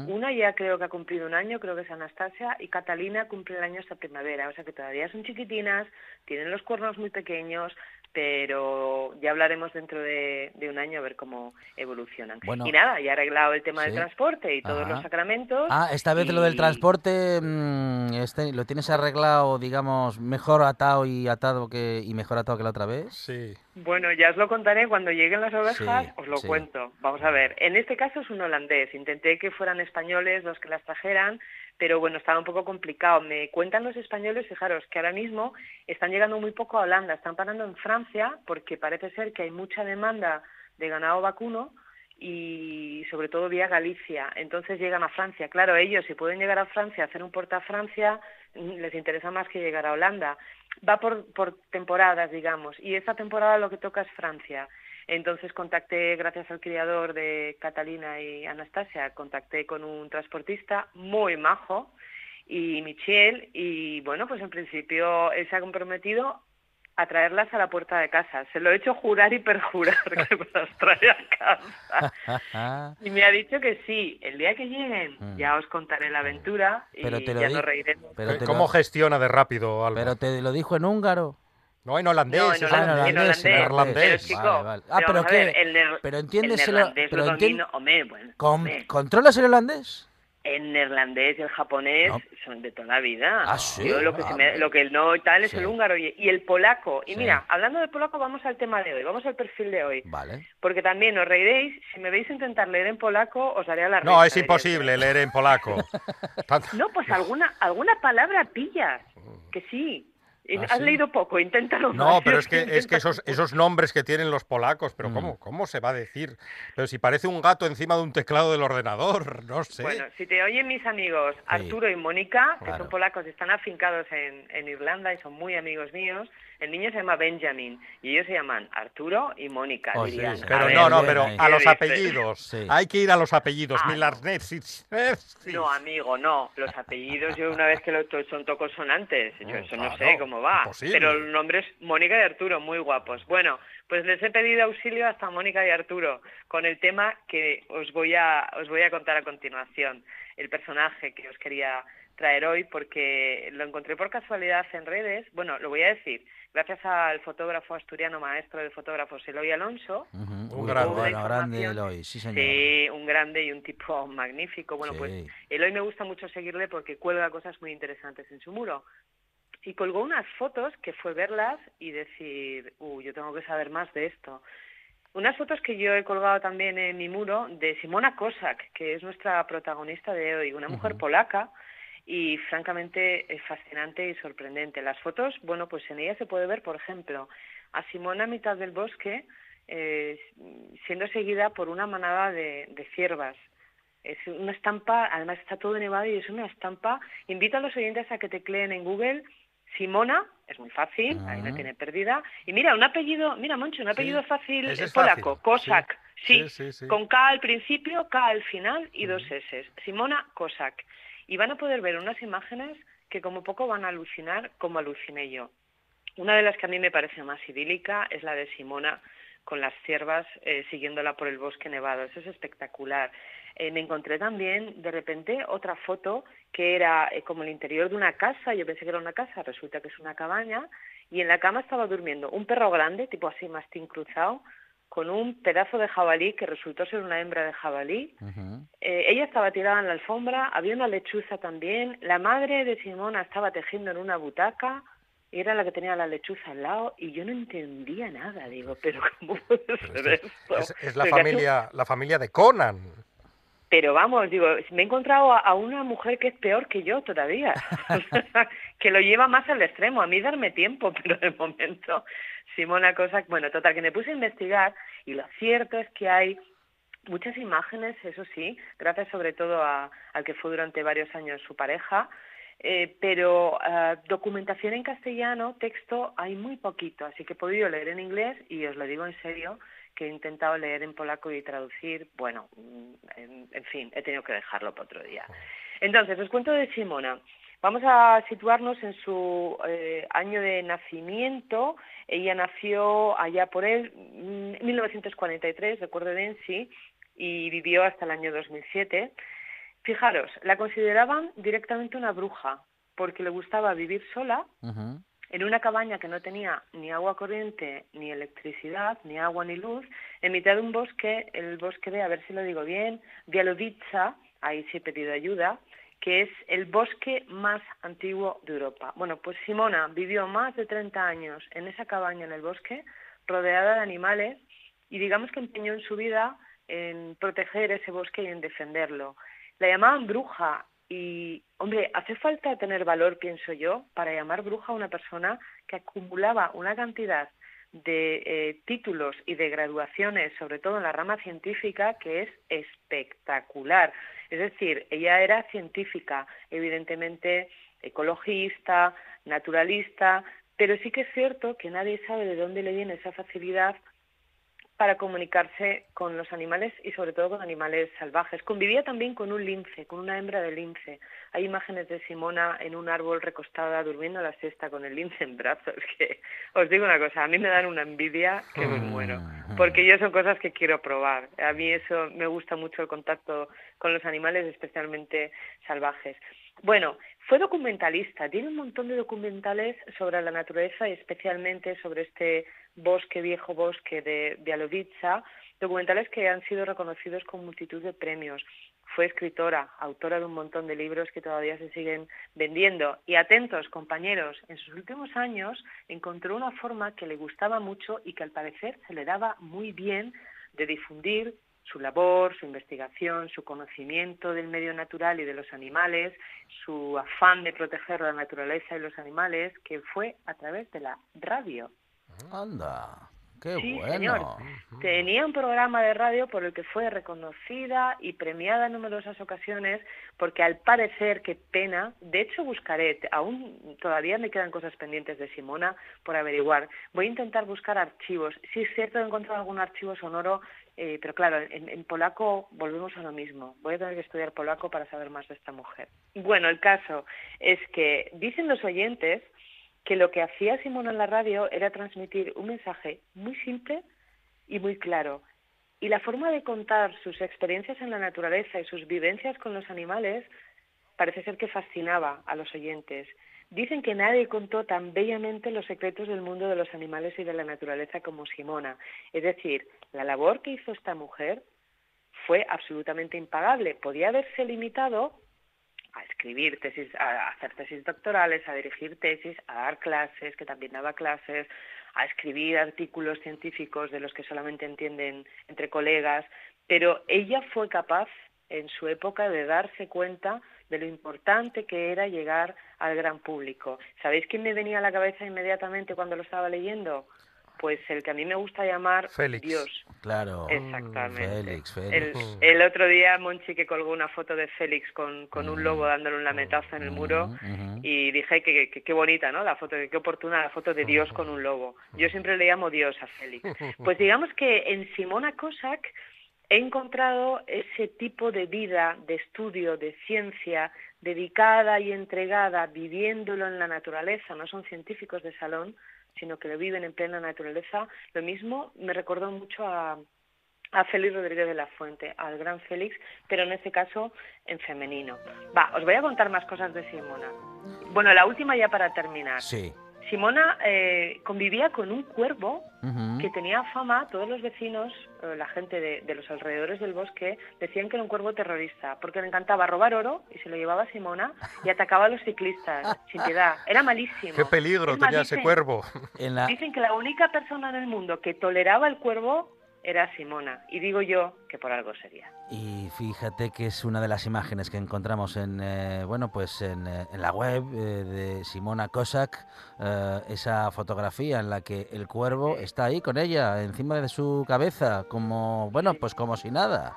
Una ya creo que ha cumplido un año, creo que es Anastasia, y Catalina cumple el año esta primavera. O sea que todavía son chiquitinas, tienen los cuernos muy pequeños, pero ya hablaremos dentro de, de un año a ver cómo evolucionan. Bueno. y nada, ya he arreglado el tema del transporte y todos Ajá. los sacramentos. Ah, esta vez lo del transporte mm, este, lo tienes arreglado, digamos, mejor atado y atado que y mejor atado que la otra vez. Sí. Bueno, ya os lo contaré cuando lleguen las ovejas, Sí, os lo sí. cuento. Vamos a ver, en este caso es un holandés. Intenté que fueran españoles los que las trajeran, pero bueno, estaba un poco complicado. Me cuentan los españoles, fijaros, que ahora mismo están llegando muy poco a Holanda, están parando en Francia porque parece ser que hay mucha demanda de ganado vacuno y sobre todo vía Galicia. Entonces llegan a Francia. Claro, ellos si pueden llegar a Francia, hacer un porta a Francia, les interesa más que llegar a Holanda. Va por, por temporadas, digamos, y esta temporada lo que toca es Francia. Entonces contacté, gracias al criador de Catalina y Anastasia, contacté con un transportista muy majo y Michelle y bueno, pues en principio él se ha comprometido a traerlas a la puerta de casa. Se lo he hecho jurar y perjurar que me las trae a casa. Y me ha dicho que sí, el día que lleguen Mm. ya os contaré la aventura y Pero te lo ya di- nos reiremos. pero te ¿Cómo lo- gestiona de rápido, Alba? Pero te lo dijo en húngaro. No, en holandés. No, en holandés, Ah, en holandés. neerlandés. Pero, chico, Vale, vale. Ah, pero pero ver, el pero el entiéndeselo, neerlandés pero lo entien- domino, hombre, bueno, con- hombre, ¿Controlas el holandés? El neerlandés y el japonés No. son de toda la vida. Ah, sí. Yo lo que, se Ah, me- lo que no y tal es Sí. el húngaro y, y el polaco. Y Sí. mira, hablando del polaco, vamos al tema de hoy, vamos al perfil de hoy. Vale. Porque también os reiréis, si me veis intentar leer en polaco, os haré a la No, es imposible leer en polaco. No, pues alguna, alguna palabra pillas, que sí. ¿Ah, Has sí? leído poco, inténtalo No, más. pero es que, es que esos, esos nombres que tienen los polacos, pero Mm. ¿cómo, ¿cómo se va a decir? Pero si parece un gato encima de un teclado del ordenador, no sé. Bueno, si te oyen mis amigos Arturo y Mónica, que Claro. son polacos y están afincados en, en Irlanda y son muy amigos míos, el niño se llama Benjamin y ellos se llaman Arturo y Mónica, Oh, sí, Pero ver, no, no, pero a los apellidos. Sí. Hay que ir a los apellidos. Ah, Milarnetsis. No, amigo, no. Los apellidos, yo una vez que lo to- son tocosonantes, yo Mm, eso no sé cómo va. imposible. Pero el nombre es Mónica y Arturo, muy guapos. Bueno, pues les he pedido auxilio hasta Mónica y Arturo con el tema que os voy a, os voy a contar a continuación. El personaje que os quería traer hoy porque lo encontré por casualidad en redes. Bueno, lo voy a decir. Gracias al fotógrafo asturiano, maestro de fotógrafos Eloy Alonso, Ujú. Un Uy, grande. Bueno, grande. Eloy, sí señor. Sí, un grande y un tipo magnífico. Bueno, pues Sí. Eloy me gusta mucho seguirle porque cuelga cosas muy interesantes en su muro. Y colgó unas fotos que fue verlas y decir, uh, yo tengo que saber más de esto. Unas fotos que yo he colgado también en mi muro de Simona Kosak, que es nuestra protagonista de hoy, una mujer polaca y francamente es fascinante y sorprendente. Las fotos, bueno, pues en ellas se puede ver, por ejemplo, a Simona a mitad del bosque eh, siendo seguida por una manada de, de ciervas. Es una estampa, además está todo nevado y es una estampa. Invito a los oyentes a que tecleen en Google Simona, es muy fácil, ahí no Ajá. tiene pérdida. Y mira, un apellido, mira Moncho, un apellido fácil es polaco, Kosak, sí, Sí, sí, sí. con K al principio, K al final y dos S. Simona Kosak. Y van a poder ver unas imágenes que como poco van a alucinar como aluciné yo. Una de las que a mí me parece más idílica es la de Simona con las ciervas eh, siguiéndola por el bosque nevado. Eso es espectacular. Eh, me encontré también de repente otra foto que era eh, como el interior de una casa. Yo pensé que era una casa, resulta que es una cabaña. Y en la cama estaba durmiendo un perro grande, tipo así mastín cruzado, con un pedazo de jabalí que resultó ser una hembra de jabalí. Eh, ella estaba tirada en la alfombra, había una lechuza también. La madre de Simona estaba tejiendo en una butaca era la que tenía la lechuza al lado y yo no entendía nada. Digo, pero ¿cómo puede ser esto? Es, es la Pero casi- familia, la familia de Conan. pero vamos, digo, me he encontrado a, a una mujer que es peor que yo todavía, que lo lleva más al extremo, a mí darme tiempo, pero de momento, Simona Cosa, bueno, total, que me puse a investigar y lo cierto es que hay muchas imágenes, eso sí, gracias sobre todo a- al que fue durante varios años su pareja, eh, pero ah, documentación en castellano, texto, hay muy poquito, así que he podido leer en inglés y os lo digo en serio, que he intentado leer en polaco y traducir, bueno, mm, en, fin, he tenido que dejarlo para otro día. Entonces, os cuento de Simona. Vamos a situarnos en su eh, año de nacimiento. Ella nació allá por él, mm, 1943, recuerdo bien, sí, y vivió hasta el año 2007. Fijaros, la consideraban directamente una bruja, porque le gustaba vivir sola en una cabaña que no tenía ni agua corriente, ni electricidad, ni agua ni luz, en mitad de un bosque, el bosque de, a ver si lo digo bien, Bialovica, ahí sí he pedido ayuda, que es el bosque más antiguo de Europa. Bueno, pues Simona vivió más de 30 años en esa cabaña en el bosque, rodeada de animales, y digamos que empeñó en su vida en proteger ese bosque y en defenderlo. La llamaban bruja y, hombre, hace falta tener valor, pienso yo, para llamar bruja a una persona que acumulaba una cantidad de eh, títulos y de graduaciones, sobre todo en la rama científica, que es espectacular. Es decir, ella era científica, evidentemente ecologista, naturalista, pero sí que es cierto que nadie sabe de dónde le viene esa facilidad para comunicarse con los animales y sobre todo con animales salvajes. Convivía también con un lince, con una hembra de lince. Hay imágenes de Simona en un árbol recostada durmiendo la siesta con el lince en brazos, que os digo una cosa, a mí me dan una envidia que me muero, porque yo son cosas que quiero probar. A mí eso me gusta mucho el contacto con los animales, especialmente salvajes. Bueno, fue documentalista, tiene un montón de documentales sobre la naturaleza y especialmente sobre este bosque, viejo bosque de Bialovica, documentales que han sido reconocidos con multitud de premios. Fue escritora, autora de un montón de libros que todavía se siguen vendiendo. Y atentos, compañeros, en sus últimos años encontró una forma que le gustaba mucho y que al parecer se le daba muy bien de difundir su labor, su investigación, su conocimiento del medio natural y de los animales, su afán de proteger la naturaleza y los animales, que fue a través de la radio. Anda, qué Sí, bueno. señor. Tenía un programa de radio por el que fue reconocida y premiada en numerosas ocasiones, porque al parecer, qué pena, de hecho buscaré, aún todavía me quedan cosas pendientes de Simona por averiguar. Voy a intentar buscar archivos. Sí es cierto he encontrado algún archivo sonoro, eh, pero claro, en, en polaco volvemos a lo mismo. Voy a tener que estudiar polaco para saber más de esta mujer. Bueno, el caso es que dicen los oyentes que lo que hacía Simona en la radio era transmitir un mensaje muy simple y muy claro. Y la forma de contar sus experiencias en la naturaleza y sus vivencias con los animales parece ser que fascinaba a los oyentes. Dicen que nadie contó tan bellamente los secretos del mundo de los animales y de la naturaleza como Simona. Es decir, la labor que hizo esta mujer fue absolutamente impagable. Podía haberse limitado a escribir tesis, a hacer tesis doctorales, a dirigir tesis, a dar clases, que también daba clases, a escribir artículos científicos de los que solamente entienden entre colegas, pero ella fue capaz en su época de darse cuenta de lo importante que era llegar al gran público. ¿Sabéis quién me venía a la cabeza inmediatamente cuando lo estaba leyendo? Pues el que a mí me gusta llamar Félix. Dios. Claro. Exactamente. Félix, El, Félix. el otro día Monchi que colgó una foto de Félix con, con un lobo dándole un lametazo en el muro y dije que que- qué bonita, ¿no? La foto, que qué oportuna la foto de Dios con un lobo. Yo siempre le llamo Dios a Félix. Pues digamos que en Simona Cossack he encontrado ese tipo de vida, de estudio, de ciencia, dedicada y entregada, viviéndolo en la naturaleza, no son científicos de salón, sino que lo viven en plena naturaleza. Lo mismo me recordó mucho a, a Félix Rodríguez de la Fuente, al gran Félix, pero en este caso en femenino. Va, os voy a contar más cosas de Simona. Bueno, la última ya para terminar. Sí. Simona eh, convivía con un cuervo que tenía fama, todos los vecinos, eh, la gente de, de los alrededores del bosque, decían que era un cuervo terrorista, porque le encantaba robar oro y se lo llevaba a Simona y atacaba a los ciclistas sin piedad. Era malísimo. Qué peligro Es más, tenía ese dicen- cuervo. En la, Dicen que la única persona en el mundo que toleraba el cuervo era Simona. Y digo yo que por algo sería. Y fíjate que es una de las imágenes que encontramos en eh, bueno pues en, eh, en la web eh, de Simona Kosak, eh, esa fotografía en la que el cuervo está ahí con ella encima de su cabeza, como bueno pues como si nada.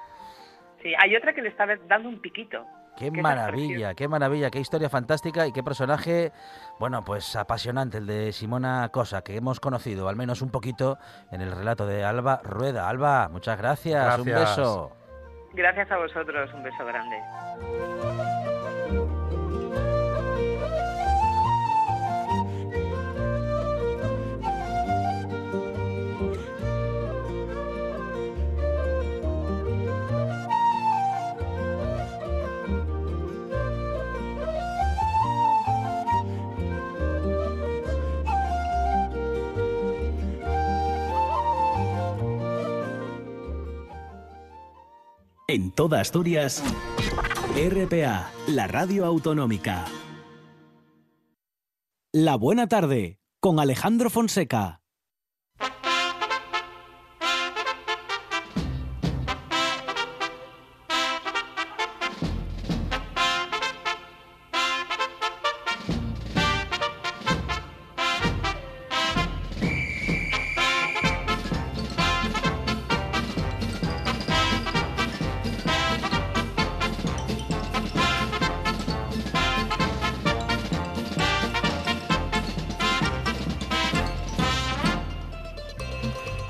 Sí, hay otra que le está dando un piquito. Qué maravilla, qué maravilla, qué historia fantástica y qué personaje, bueno, pues apasionante el de Simona Cosa, que hemos conocido al menos un poquito en el relato de Alba Rueda. Alba, muchas gracias, un beso. Gracias a vosotros, un beso grande. En toda Asturias, RPA, la radio autonómica. La buena tarde, con Alejandro Fonseca.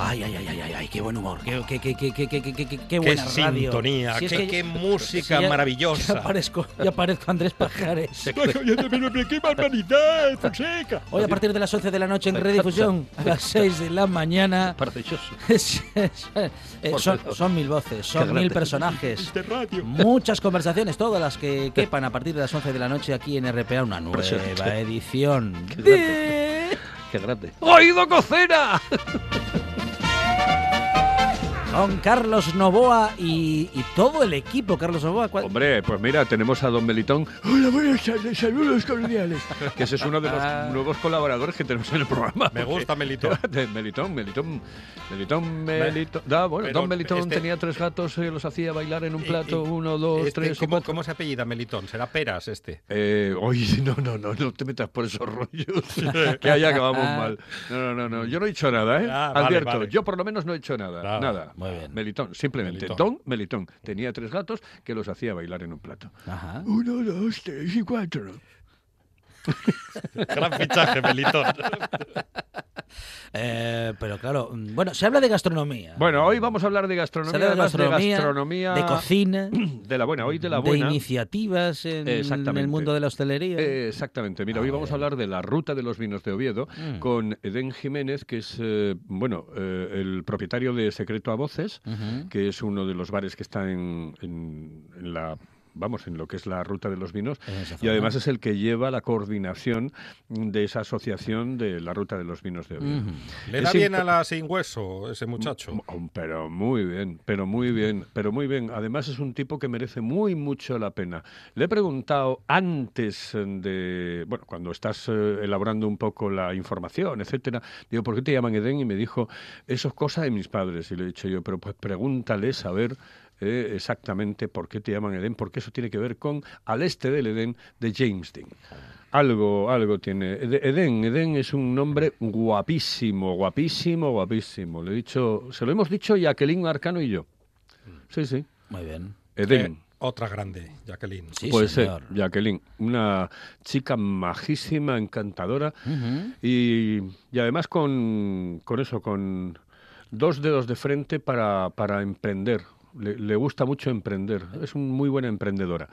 Ay, ay, ay, ay, ay, ay, qué buen humor, qué, qué, qué, qué, qué, qué, qué, qué, qué Qué buena radio. sintonía, Si es qué, que- música si ya- maravillosa. Ya parezco, ya parezco Andrés Pajares. ¡Qué barbaridad, Fonseca! Hoy a partir de las 11 de la noche en redifusión, a las 6 de la mañana. Son, son mil voces, son mil personajes. Muchas conversaciones, todas las que quepan a partir de las 11 de la noche aquí en RPA, una nueva edición. Qué de- grande. ¡Qué grande! ¡Oído cocina! Con Carlos Novoa y, y todo el equipo, Carlos Novoa. ¿cuál- Hombre, pues mira, tenemos a Don Melitón. Hola, buenas tardes, saludos cordiales. Que ese es uno de los Ah. nuevos colaboradores que tenemos en el programa. Me gusta Melitón. Melitón, Melitón, Melitón, Melitón. Da, bueno, Pero Don Melitón este- tenía tres gatos, eh, los hacía bailar en un plato, uno, dos, Este, tres y ¿cómo. ¿Cómo se apellida Melitón? ¿Será Peras este? Eh, oye, no, no, no, no te metas por esos rollos, que ahí acabamos mal. No, no, no, no, yo no he hecho nada, ¿eh? Ah, vale, vale. yo por lo menos no he hecho nada, Nada. nada. Muy bien. Melitón, simplemente. Melitón. Don Melitón tenía tres gatos que los hacía bailar en un plato. Ajá. Uno, dos, tres y cuatro. Gran fichaje, Melitón. Eh, pero claro, mm, bueno, se habla de gastronomía. Bueno, hoy vamos a hablar de gastronomía, se habla de además gastronomía, de gastronomía de cocina, de la buena, hoy de la de buena. iniciativas en, el mundo de la hostelería. Eh, exactamente. Mira, hoy vamos a hablar de la ruta de los vinos de Oviedo Mm. con Edén Jiménez, que es, eh, bueno, eh, el propietario de Secreto a Voces, que es uno de los bares que está en, en- en la vamos, en lo que es la ruta de los vinos, y además es el que lleva la coordinación de esa asociación de la ruta de los vinos de Oviedo. Le Es da bien a la sin hueso ese muchacho. Mm, Pero muy bien, pero muy bien, pero muy bien. Además es un tipo que merece muy mucho la pena. Le he preguntado antes de, bueno, cuando estás eh, elaborando un poco la información, etcétera, digo, ¿por qué te llaman Edén? Y me dijo, eso es cosa de mis padres. Y le he dicho yo, pero pues pregúntales a ver eh, exactamente por qué te llaman Edén, porque eso tiene que ver con Al este del Edén de James Dean. Algo, algo tiene. Ed- Edén, Edén es un nombre guapísimo, guapísimo, guapísimo. Le he dicho, se lo hemos dicho Jacqueline Arcano y yo. Sí, sí. Muy bien. Edén. Eh, otra grande, Jacqueline. Sí, Puede señor. ser, Jacqueline. Una chica majísima, encantadora. Y, y además con, con eso, con dos dedos de frente para, para emprender. Le, le gusta mucho emprender. Es una muy buena emprendedora.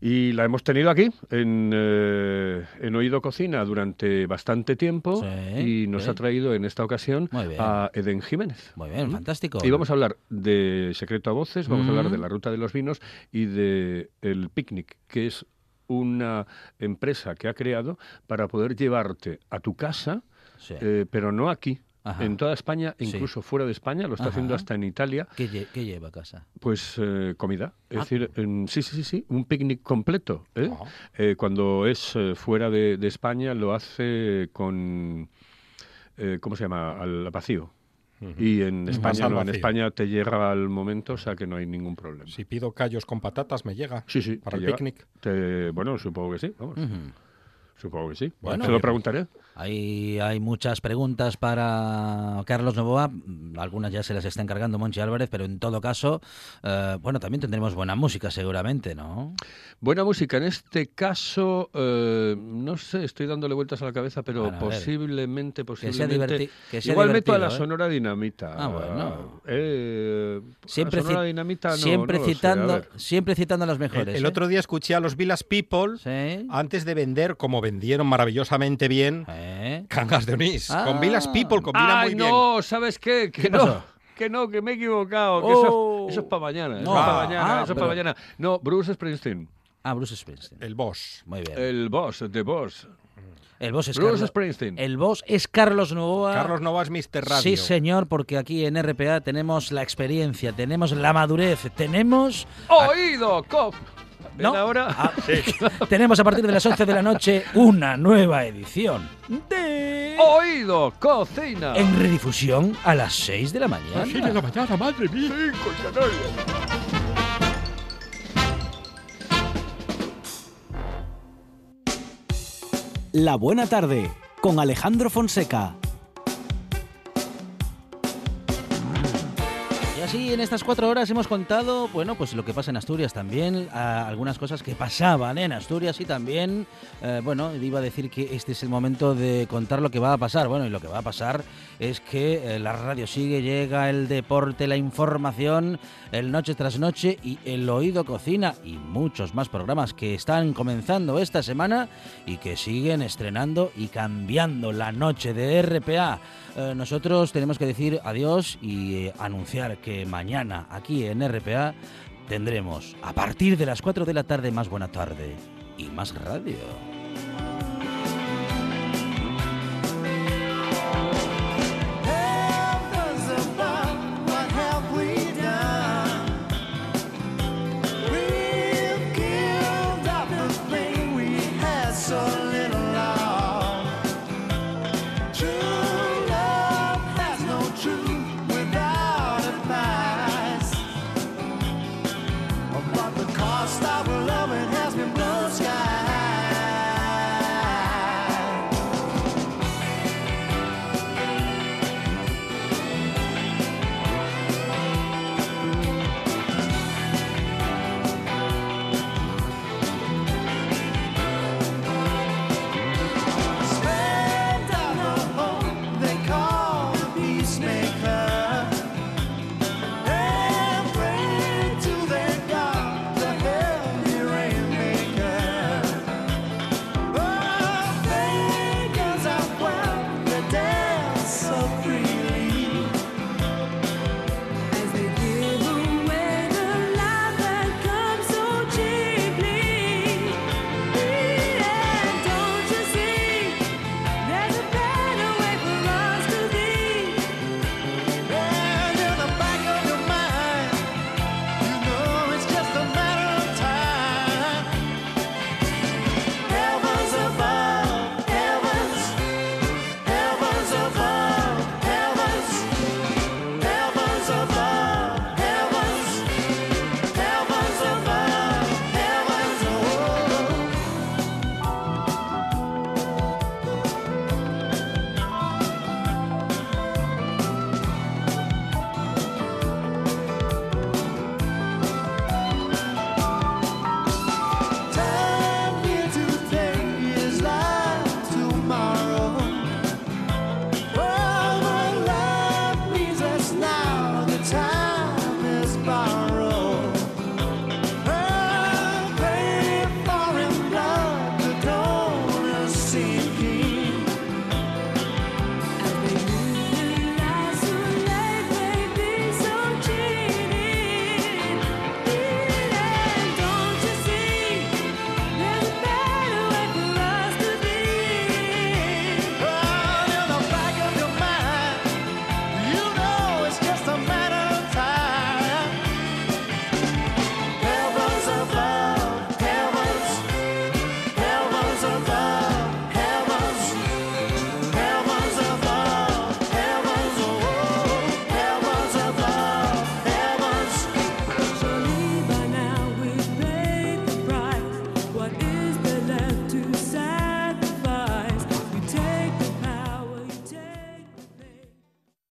Y la hemos tenido aquí, en, eh, en Oído Cocina, durante bastante tiempo. Sí, y nos sí. ha traído en esta ocasión a Eden Jiménez. Muy bien, fantástico. Y vamos a hablar de Secreto a Voces, vamos a hablar de la Ruta de los Vinos y de el picnic, que es una empresa que ha creado para poder llevarte a tu casa, Sí. eh, pero no aquí. Ajá. En toda España, Sí. incluso fuera de España, lo está haciendo hasta en Italia, ¿Qué, lle- qué lleva a casa? pues eh, comida. Es Ah. decir, en- sí, sí, sí, sí, un picnic completo. ¿eh? Ah. Eh, cuando es eh, fuera de, de España, lo hace con, eh, ¿cómo se llama? Al vacío. Y en España, no, en. España te llega al momento, o sea que no hay ningún problema. Si pido callos con patatas, me llega. Sí, sí. Para te el llega. picnic. Te- bueno, supongo que sí, vamos. Supongo que sí. Bueno, Te lo preguntaré. Hay, hay muchas preguntas para Carlos Novoa, algunas ya se las está encargando Monchi Álvarez, pero en todo caso, eh, bueno, también tendremos buena música seguramente, ¿no? Buena música. En este caso, eh, no sé, estoy dándole vueltas a la cabeza, pero Bueno, a ver. posiblemente, sea posiblemente. diverti- que sea Igual meto a la ¿eh? Sonora Dinamita. Ah, bueno. Eh, Siempre, la Sonora Dinamita no, siempre no sé, citando, siempre citando a los El, mejores. el ¿eh? otro día escuché a los Villas People Sí. antes de vender, como vendieron maravillosamente bien, ¿Eh? Cangas de Onís. Ah. Con Villas People combina Ay, muy bien. no, ¿sabes qué? Que ¿Qué no. pasó? Que no, que me he equivocado. que Oh. eso, eso es para mañana. Eso No. es para mañana. Ah, eso es pero- para mañana. No, Bruce Springsteen. Ah, Bruce Springsteen. El boss. Muy bien. El boss, The Boss. El boss es Bruce Carlos, Springsteen. el boss es Carlos Novoa. Carlos Novas, Mr. Radio. Sí, señor, porque aquí en RPA tenemos la experiencia, tenemos la madurez, tenemos Oído, cop. ¿Ven ¿No? ahora? Ah, tenemos a partir de las 11 de la noche una nueva edición de Oído, cocina. en redifusión a las 6 de la mañana. mañana, madre mía. Canarias. La Buena Tarde con Alejandro Fonseca. Así en estas cuatro horas hemos contado, bueno, pues lo que pasa en Asturias también, a- algunas cosas que pasaban en Asturias y también, eh, bueno, iba a decir que este es el momento de contar lo que va a pasar. Bueno, y lo que va a pasar es que eh, la radio sigue, llega el deporte, la información, el noche tras noche y el oído cocina y muchos más programas que están comenzando esta semana y que siguen estrenando y cambiando la noche de RPA. Eh, nosotros tenemos que decir adiós y eh, anunciar mañana aquí en RPA tendremos a partir de las 4 de la tarde más buena tarde y más radio.